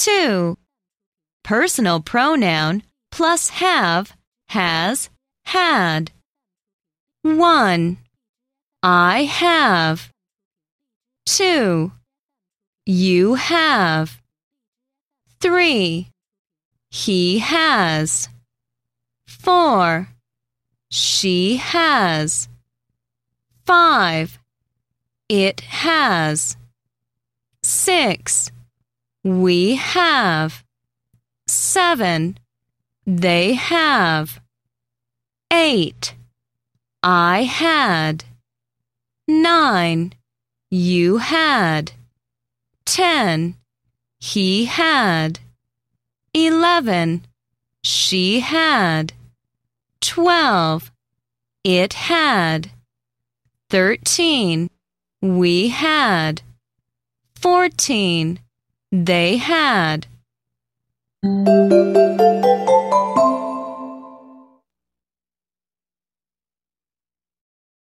2. Personal pronoun plus have, has, had. 1. I have. 2. You have. 3. He has. 4. She has. 5. It has. 6. We have. 7. They have. 8. I had. 9. You had. 10. He had. 11. She had. 12. It had. 13. We had. 14. They had.